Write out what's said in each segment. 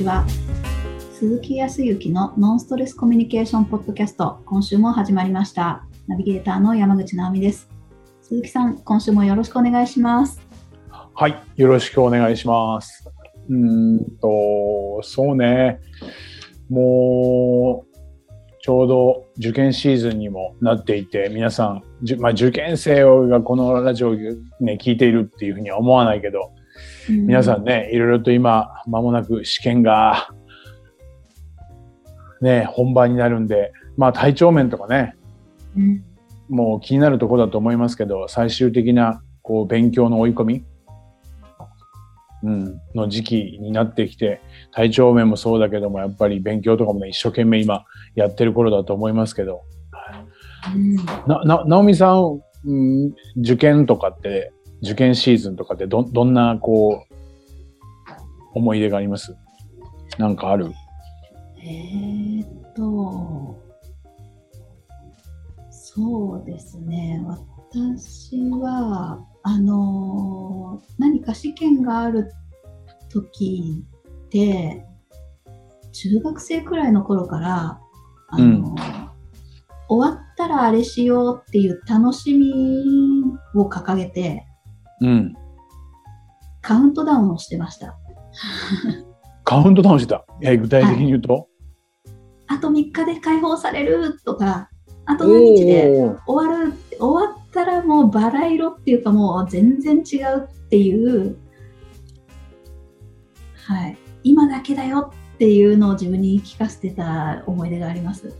ちは。鈴木康之のノンストレスコミュニケーションポッドキャスト今週も始まりました。ナビゲーターの山口直美です。鈴木さん今週もよろしくお願いします。はいよろしくお願いします。うんとそうね。もうちょうど受験シーズンにもなっていて皆さん、まあ、受験生がこのラジオを、ね、聞いているっていうふうには思わないけど皆さんね、いろいろと今、間もなく試験が、ね、本番になるんで、まあ体調面とかね、うん、もう気になるところだと思いますけど、最終的なこう勉強の追い込み、うん、の時期になってきて、体調面もそうだけども、やっぱり勉強とかもね、一生懸命今やってる頃だと思いますけど、うん、な、な、直美さん、うん、受験とかって受験シーズンとかってど、どんな、こう、思い出があります？なんかある？えー、っと、そうですね。私は、あの何か試験がある時って、中学生くらいの頃から、あの、うん、終わったらあれしようっていう楽しみを掲げて、うん。カウントダウンをしてました。カウントダウンしてた？え具体的に言うと、はい、あと3日で解放されるとか、あと何日で終わる、終わったらもうバラ色っていうかもう全然違うっていう、はい、今だけだよっていうのを自分に聞かせてた思い出があります。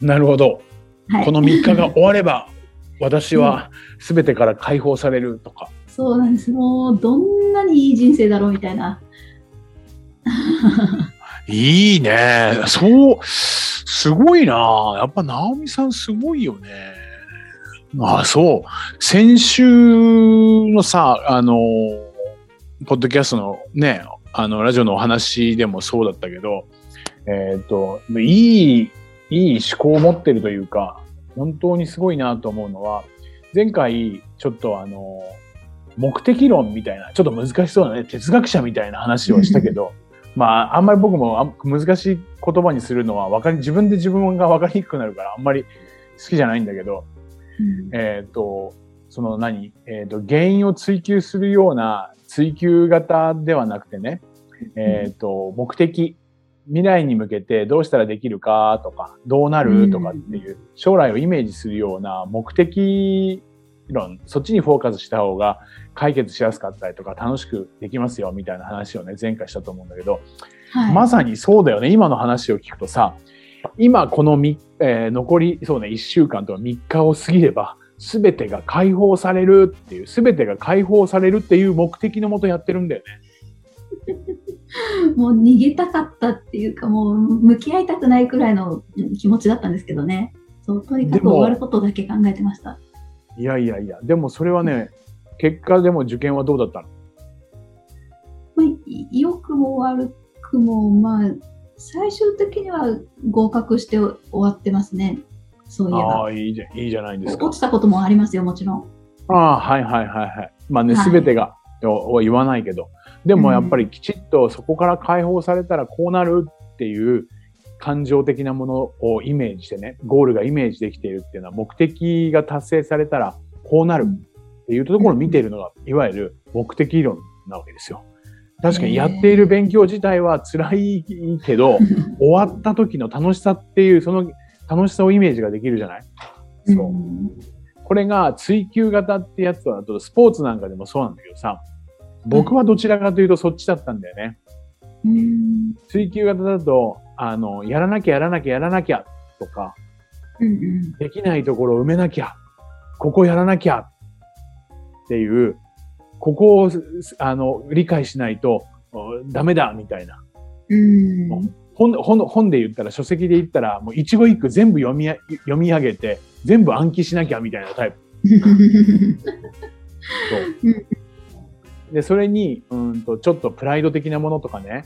なるほど。はい、この3日が終われば 私は全てから解放されるとか。そうなんです。もうどんなにいい人生だろうみたいな。いいね。そう、すごいな。やっぱ直美さんすごいよね。ああ、そう。先週のさ、あの、ポッドキャストのね、あの、ラジオのお話でもそうだったけど、えっ、ー、と、いい、いい思考を持ってるというか、本当にすごいなと思うのは、前回、ちょっとあの、目的論みたいな、ちょっと難しそうなね、哲学者みたいな話をしたけど、まあ、あんまり僕も難しい言葉にするのは分かり、自分で自分が分かりにくくなるから、あんまり好きじゃないんだけど、うん、えっ、と、その何、えっ、ー、と、原因を追求するような追求型ではなくてね、えっ、ー、と、目的、未来に向けてどうしたらできるかとか、どうなるとかっていう、将来をイメージするような目的論、そっちにフォーカスした方が解決しやすかったりとか楽しくできますよみたいな話をね、前回したと思うんだけど、はい、まさにそうだよね。今の話を聞くとさ、今このみ、えー、残り、そうね、1週間とか3日を過ぎれば、すべてが解放されるっていう、すべてが解放されるっていう目的のもとやってるんだよね。もう逃げたかったっていうか、もう向き合いたくないくらいの気持ちだったんですけどね。そう、とにかく終わることだけ考えてました。いやいやいや、でもそれはね、結果でも受験はどうだったの？まあ、良くも悪くも、まあ、最終的には合格して終わってますね。そういえば。ああ、いいじゃいいじゃないですか。落ちたこともありますよ、もちろん。ああ、はいはいはいはい。まあね、すべ、てがは言わないけど、でもやっぱりきちっとそこから解放されたらこうなるっていう感情的なものをイメージしてね、ゴールがイメージできているっていうのは目的が達成されたらこうなるっていうところを見ているのが、いわゆる目的論なわけですよ。確かにやっている勉強自体は辛いけど、終わった時の楽しさっていう、その楽しさをイメージができるじゃない？そう。これが追求型ってやつだと、スポーツなんかでもそうなんだけどさ、僕はどちらかというとそっちだったんだよね。追求型だと、あの、やらなきゃやらなきゃやらなきゃとか、うんうん、できないところを埋めなきゃ、ここやらなきゃっていう、ここをあの理解しないとダメだみたいな。うん本本本で言ったら書籍で言ったらもう一語一句全部読み読み上げて全部暗記しなきゃみたいなタイプ。そうでそれにうんとちょっとプライド的なものとかね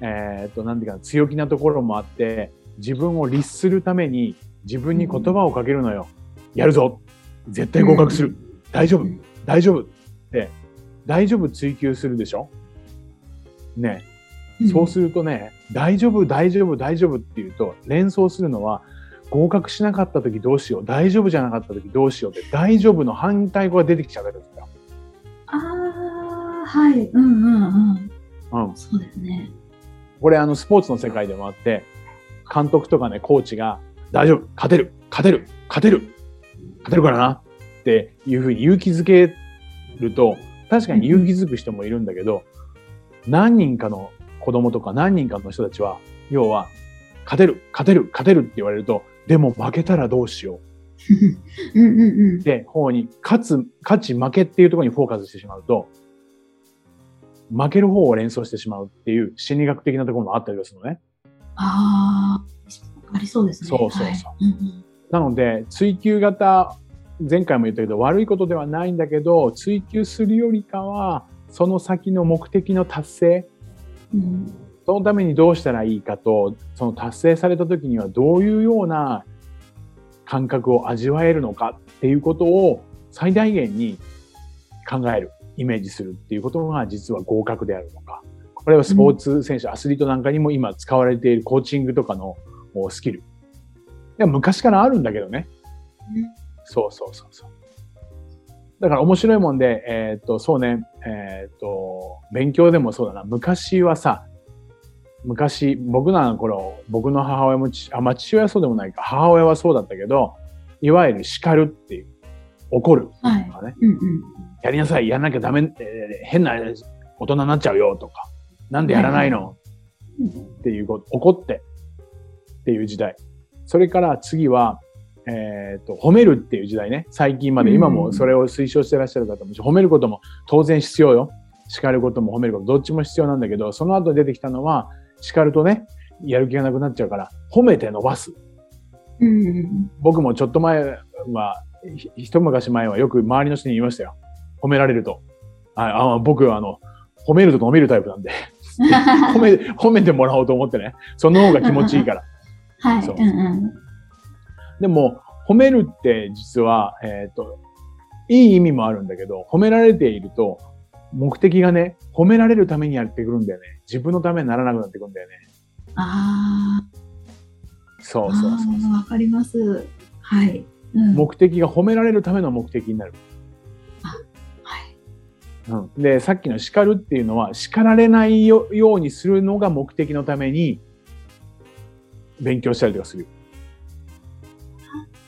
えー、っと、なんていうか、強気なところもあって、自分を律するために自分に言葉をかけるのよ。やるぞ絶対合格する、うん、大丈夫大丈夫って、大丈夫追求するでしょ？ね。そうするとね、大丈夫、大丈夫、大丈夫っていうと、連想するのは、合格しなかった時どうしよう、大丈夫じゃなかった時どうしようって、大丈夫の反対語が出てきちゃうわけですよ。ああ、はい。うんうんうん。うん。そうですね。これあのスポーツの世界でもあって、監督とかね、コーチが、大丈夫、勝てる、勝てる、勝てる、勝てるからなっていうふうに勇気づけると、確かに勇気づく人もいるんだけど、何人かの子供とか何人かの人たちは、要は、勝てる、勝てる、勝てるって言われると、でも負けたらどうしよう んうんうんう。で、方に、勝つ、勝ち負けっていうところにフォーカスしてしまうと、負ける方を連想してしまうっていう心理学的なところもあったりはするのね。ああ、ありそうですね。そうそうそう。はい。なので、追求型、前回も言ったけど、悪いことではないんだけど、追求するよりかは、その先の目的の達成、うん。そのためにどうしたらいいかと、その達成された時にはどういうような感覚を味わえるのかっていうことを最大限に考える、イメージするっていうことが実は合格であるのか。これはスポーツ選手、アスリートなんかにも今使われているコーチングとかのおスキル。いや昔からあるんだけどね。そうそうそうそう。だから面白いもんで、えーっと、そうね、えーっと、勉強でもそうだな。昔はさ、昔、僕らの頃、僕の母親もち、あ、まあ父親はそうでもないか、母親はそうだったけど、いわゆる叱るっていう、怒る。はい。と。かね、うんうん。やりなさい、やらなきゃダメ、えー変な大人になっちゃうよとか、なんでやらないの？うんっていうこと、怒ってっていう時代。それから次は、えっ、と、褒めるっていう時代ね。最近まで、うん今もそれを推奨してらっしゃる方も、褒めることも当然必要よ。叱ることも褒めること、どっちも必要なんだけど、その後出てきたのは、叱るとね、やる気がなくなっちゃうから、褒めて伸ばす。うんうん僕もちょっと前は、ひ一昔前はよく周りの人に言いましたよ。褒められると。ああ僕はあの、褒めると伸びるタイプなんで、褒め、褒めてもらおうと思ってね。その方が気持ちいいから。はい。そううんうんでも、褒めるって実は、えっ、と、いい意味もあるんだけど、褒められていると、目的がね、褒められるためにやってくるんだよね。自分のためにならなくなってくるんだよね。ああ、そうそうそうわかります。はい。うん目的が褒められるための目的になる。はい。うん、で、さっきの叱るっていうのは、叱られないよようにするのが目的のために、勉強したりとかする。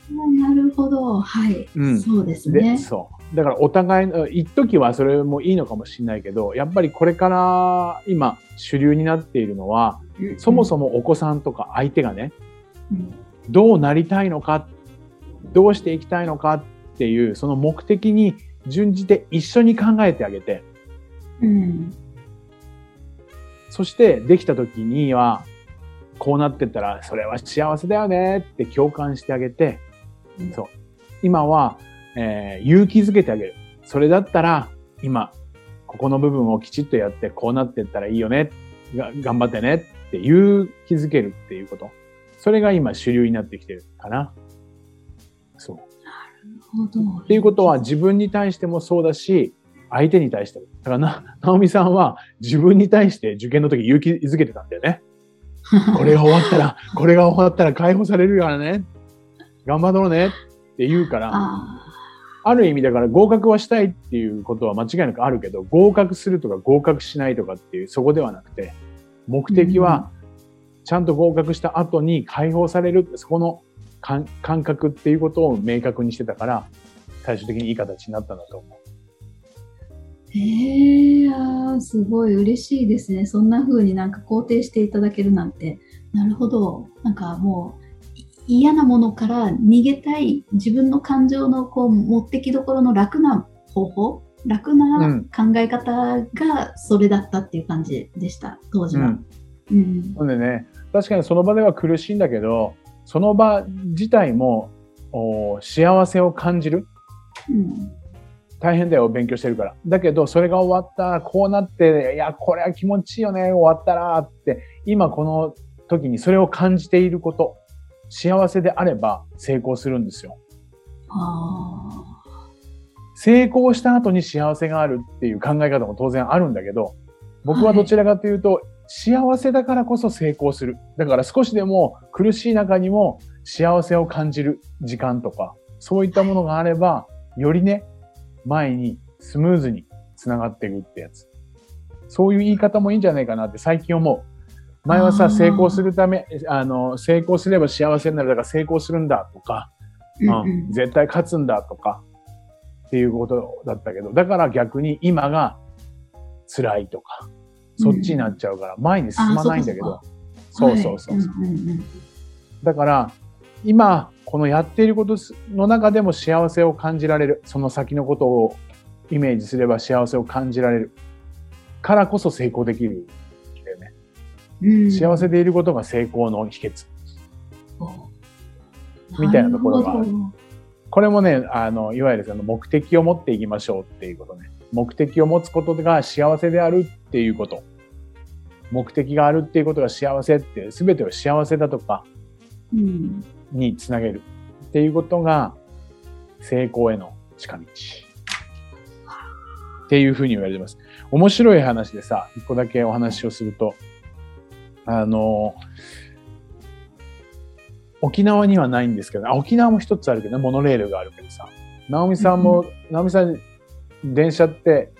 なるほど。はい。うんそうですで、ね。そう。だからお互いの、一時はそれもいいのかもしれないけど、やっぱりこれから今主流になっているのは、そもそもお子さんとか相手がね、うんどうなりたいのか、どうしていきたいのかっていう、その目的に準じて一緒に考えてあげて、うん。そしてできた時には、こうなってったら、それは幸せだよねって共感してあげて、うんそう。今は、えー勇気づけてあげる。それだったら、今、ここの部分をきちっとやって、こうなってったらいいよね。が頑張ってねって勇気づけるっていうこと。それが今主流になってきてるかな。そう。なるほど。っていうことは自分に対してもそうだし、相手に対しても。だからな、直美さんは自分に対して受験の時勇気づけてたんだよね。これが終わったら、これが終わったら解放されるからね。頑張ろうねって言うから、あある意味だから合格はしたいっていうことは間違いなくあるけど、合格するとか合格しないとかっていうそこではなくて、目的はちゃんと合格した後に解放されるってそこの感感覚っていうことを明確にしてたから、最終的にいい形になったんだと思う。え、あーすごい嬉しいですね。そんな風になんか肯定していただけるなんて。なるほど。なんかもう、い嫌なものから逃げたい自分の感情のこう持ってきどころの楽な方法楽うなん考え方がそれだったっていう感じでした、当時は。うん。うん。なんでね、確かにその場では苦しいんだけど、その場自体もお幸せを感じる。うん。大変だよ、勉強してるから。だけど、それが終わったら、こうなって、いや、これは気持ちいいよね、終わったらって、今この時にそれを感じていること、幸せであれば成功するんですよ。あ成功した後に幸せがあるっていう考え方も当然あるんだけど、僕はどちらかというと、幸せだからこそ成功する。だから少しでも苦しい中にも幸せを感じる時間とか、そういったものがあれば、よりね、前にスムーズに繋がっていくってやつ。そういう言い方もいいんじゃないかなって最近思う。前はさ、成功するため、あの、成功すれば幸せになるだから成功するんだとか、うんうん絶対勝つんだとか、っていうことだったけど、だから逆に今が辛いとか、そっちになっちゃうから前に進まないんだけど、そうそうそうだから、今、このやっていることの中でも幸せを感じられる。その先のことをイメージすれば幸せを感じられる。からこそ成功できる幸せでいることが成功の秘訣。みたいなところがあるこれもね、あの、いわゆるその目的を持っていきましょうっていうことね。目的を持つことが幸せであるっていうこと。目的があるっていうことが幸せって、すべてを幸せだとかうんにつなげるっていうことが成功への近道。っていうふうに言われてます。面白い話でさ、一個だけお話をすると、あの、沖縄にはないんですけど、あ沖縄も一つあるけどね、モノレールがあるけどさ、直美さんも、直美さん、電車って、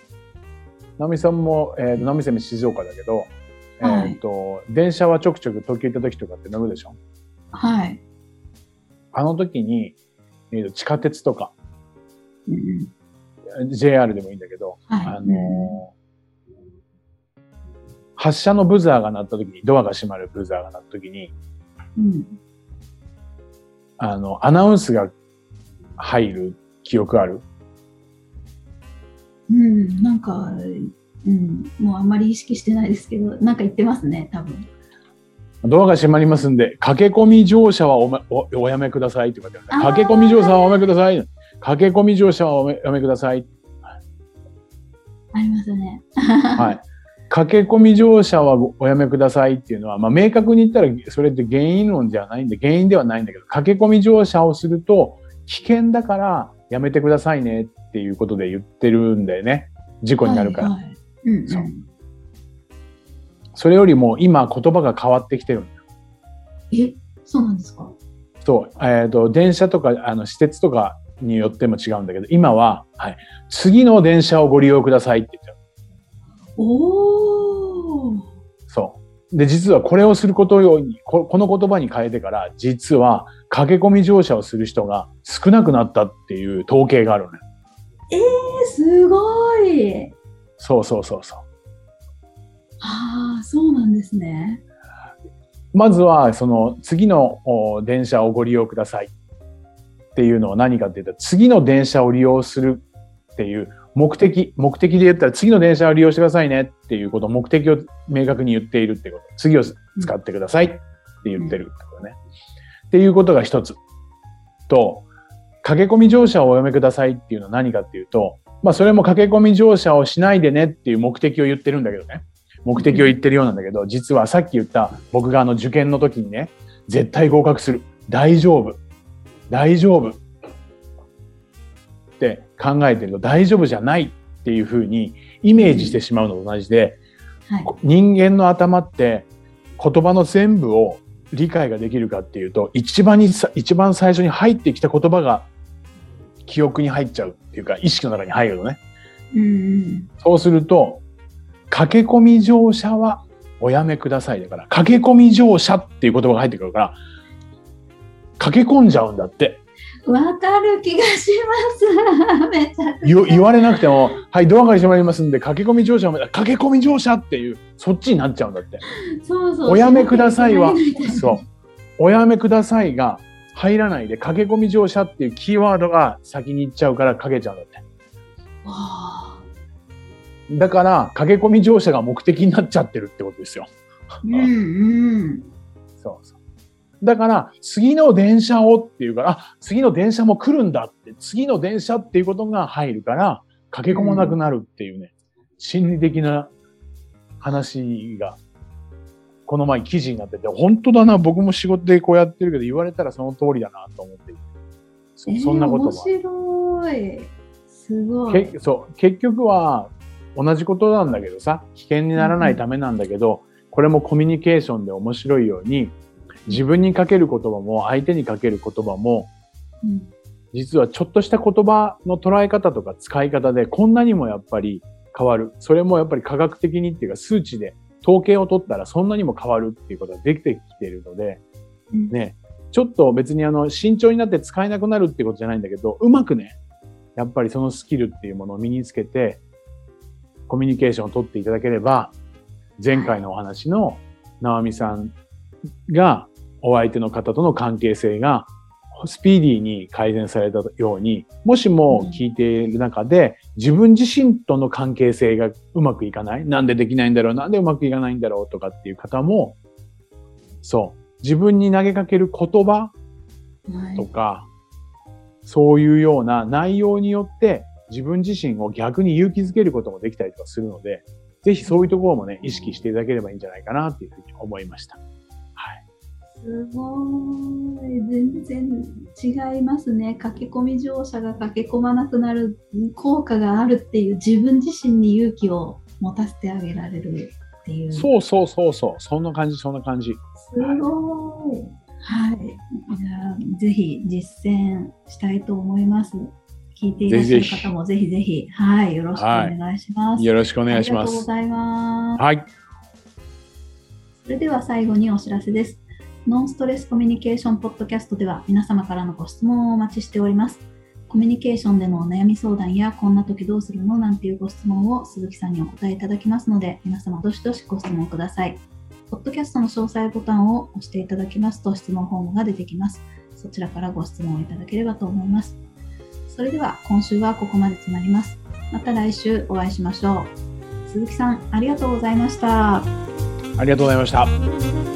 直美さんも、えーと、直美さん静岡だけど、はい。えっ、と、電車はちょくちょく東京行った時とかって乗るでしょ？はい。あの時に、えーと地下鉄とか、うんうん。JR でもいいんだけど、はい。あのー発車のブザーが鳴った時に、ドアが閉まるブザーが鳴った時に、うん。あの、アナウンスが入る記憶ある？うん、なんか、うん、もうあんまり意識してないですけど、なんか言ってますね、多分。ドアが閉まりますんで、駆け込み乗車はおめおおやめくださいって言われてあー駆け込み乗車はおやめください。駆け込み乗車はおやめください。ありますね。はい。駆け込み乗車はおやめくださいっていうのは、まあ、明確に言ったらそれって原因論じゃないんで、原因ではないんだけど、駆け込み乗車をすると危険だからやめてくださいねっていうことで言ってるんだよね。事故になるから。そうそれよりも今言葉が変わってきてるんだよ。え、そうなんですか？そう、えっ、と、電車とか、あの、私鉄とかによっても違うんだけど、今は、はい、次の電車をご利用くださいって言ってる。おー。で、実はこれをすることように、ここの言葉に変えてから、実は駆け込み乗車をする人が少なくなったっていう統計があるのね。えー、すごい。そうそうそうそう。ああ、そうなんですね。まずは、その次のお電車をご利用くださいっていうのは何かって言ったら、次の電車を利用するっていう目的、目的で言ったら次の電車を利用してくださいねっていうこと、目的を明確に言っているってこと。次を使ってくださいって言ってるってことね。っていうことが一つ。と、駆け込み乗車をおやめくださいっていうのは何かっていうと、まあそれも駆け込み乗車をしないでねっていう目的を言ってるんだけどね。目的を言ってるようなんだけど、実はさっき言った僕があの受験の時にね、絶対合格する。大丈夫。大丈夫。って考えてると大丈夫じゃないっていうふうにイメージしてしまうのと同じで、はい。人間の頭って言葉の全部を理解ができるかっていうと、一番にさ、一番最初に入ってきた言葉が記憶に入っちゃうっていうか、意識の中に入るのね。うんうん。そうすると、駆け込み乗車はおやめくださいだから、駆け込み乗車っていう言葉が入ってくるから、駆け込んじゃうんだって。わかる気がします。言言われなくても、はい、ドアが閉まりますんで、駆け込み乗車を、駆け込み乗車っていう、そっちになっちゃうんだって。そうそう。おやめくださいはそう。おやめくださいが入らないで、駆け込み乗車っていうキーワードが先に行っちゃうからかけちゃうんだって。だから、駆け込み乗車が目的になっちゃってるってことですよ。うんうん。そうそう。だから、次の電車をっていうから、あ、次の電車も来るんだって、次の電車っていうことが入るから、駆け込まなくなるっていうね、心理的な話が、この前記事になってて、本当だな、僕も仕事でこうやってるけど、言われたらその通りだなと思っていて。そそんなことも面白い。すごい。けそう結局は同じことなんだけどさ危険にならないためなんだけど、これもコミュニケーションで面白いように、自分にかける言葉も相手にかける言葉も、うん実はちょっとした言葉の捉え方とか使い方でこんなにもやっぱり変わる。それもやっぱり科学的にっていうか数値で統計を取ったらそんなにも変わるっていうことができてきているので、うんね、ちょっと別にあの慎重になって使えなくなるっていうことじゃないんだけど、うまくね、やっぱりそのスキルっていうものを身につけて、コミュニケーションを取っていただければ、前回のお話の直美さんがお相手の方との関係性がスピーディーに改善されたように、もしも聞いている中で、自分自身との関係性がうまくいかないなんでできないんだろうなんでうまくいかないんだろうとかっていう方も、そう、自分に投げかける言葉はいとか、そういうような内容によって自分自身を逆に勇気づけることもできたりとかするので、ぜひそういうところもね、意識していただければいいんじゃないかなっていうふうに思いました。はい。すごい。全然違いますね。駆け込み乗車が駆け込まなくなる効果があるっていう自分自身に勇気を持たせてあげられるっていう。そうそうそうそう。そんな感じ、そんな感じ。すごい。はい。じゃあ、ぜひ実践したいと思います。聞いていらっしゃる方もぜひぜひ、はい、よろしくお願いします。よろしくお願いしまありがとうごす。ざいます。はい。それでは最後にお知らせです。ノンストレスコミュニケーションポッドキャストでは皆様からのご質問をお待ちしております。コミュニケーションでのお悩み相談やこんな時どうするのなんていうご質問を鈴木さんにお答えいただきますので皆様どしどしご質問ください。ポッドキャストの詳細ボタンを押していただきますと質問フォームが出てきます。そちらからご質問をいただければと思います。それでは今週はここまでとなります。また来週お会いしましょう。鈴木さんありがとうございました。ありがとうございました。